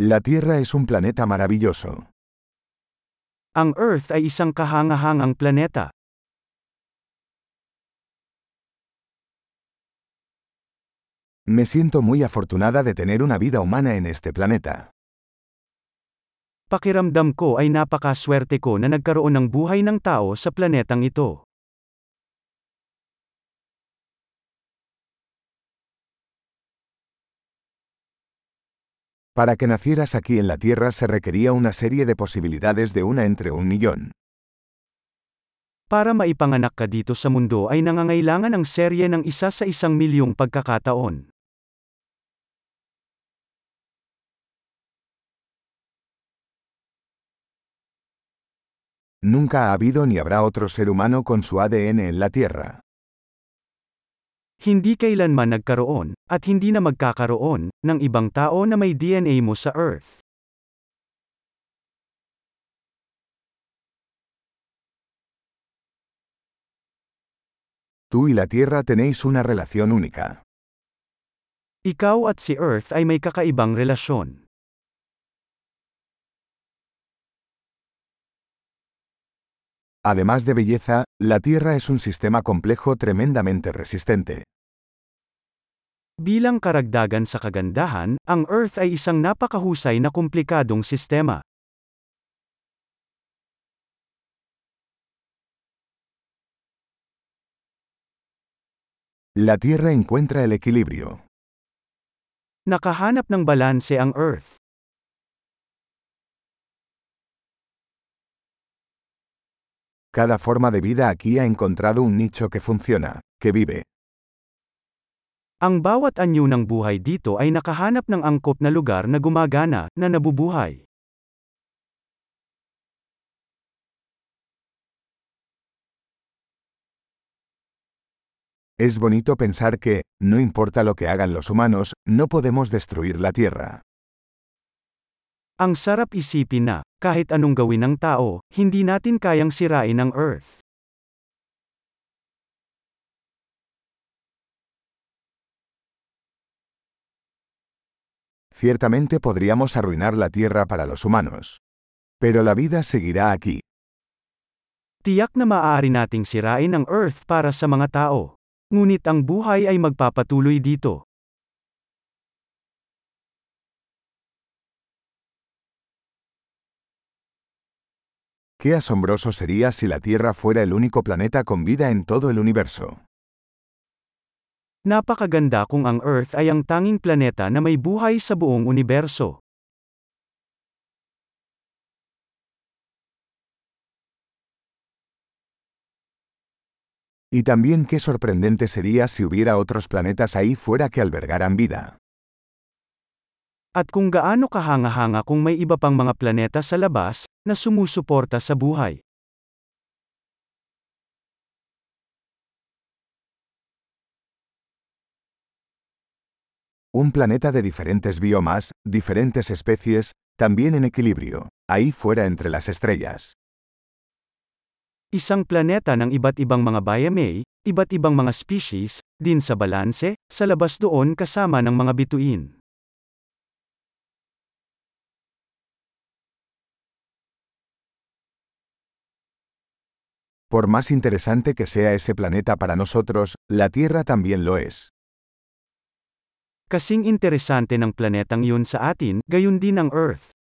La Tierra es un planeta maravilloso. Ang Earth ay isang kahangahangang planeta. Me siento muy afortunada de tener una vida humana en este planeta. Pakiramdam ko ay napakaswerte ko na nagkaroon ng buhay ng tao sa planetang ito. Para que nacieras aquí en la Tierra se requería una serie de posibilidades de una entre un millón. Para maipanganak ka dito sa mundo ay nangangailangan ng serye ng isa sa isang milyong pagkakataon. Nunca ha habido ni habrá otro ser humano con su ADN en la Tierra. Hindi kailanman nagkaroon, at hindi na magkakaroon, ng ibang tao na may DNA mo sa Earth. Tú y la Tierra tenéis una relación única. Ikaw at si Earth ay may kakaibang relasyon. Además de belleza, la Tierra es un sistema complejo tremendamente resistente. Bilang karagdagan sa kagandahan, ang Earth ay isang napakahusay na komplikadong sistema. La Tierra encuentra el equilibrio. Nakahanap ng balanse ang Earth. Cada forma de vida aquí ha encontrado un nicho que funciona, que vive. Ang bawat anyo ng buhay dito ay nakahanap ng angkop na lugar na gumagana, na nabubuhay. Es bonito pensar que, no importa lo que hagan los humanos, no podemos destruir la Tierra. Ang sarap isipin na, kahit anong gawin ng tao, hindi natin kayang sirain ang Earth. Ciertamente podríamos arruinar la Tierra para los humanos. Pero la vida seguirá aquí. Tiyak na maaari nating sirain ang Earth para sa mga tao. Ngunit ang buhay ay magpapatuloy dito. Qué asombroso sería si la Tierra fuera el único planeta con vida en todo el universo. Napakaganda kung ang Earth ay ang tanging planeta na may buhay sa buong universo. Y también qué sorprendente sería si hubiera otros planetas ahí fuera que albergaran vida. At kung gaano kahanga-hanga kung may iba pang mga planeta sa labas, na sumusuporta sa buhay. Un planeta de diferentes biomas, diferentes especies, también en equilibrio, ahí fuera entre las estrellas. Isang planeta ng iba't ibang mga biome, iba't ibang mga species, din sa balanse, sa labas doon kasama ng mga bituin. Por más interesante que sea ese planeta para nosotros, la Tierra también lo es. Kasing interesante ng planetang yun sa atin, gayon din ang Earth.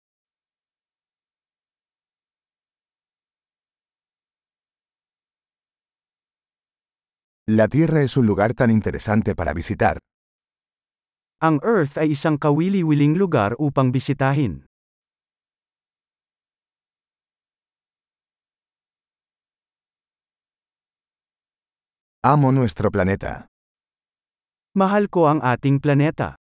La Tierra es un lugar tan interesante para visitar. Ang Earth ay isang kawili-wiling lugar upang bisitahin. Amo nuestro planeta. Mahal ko ang ating planeta.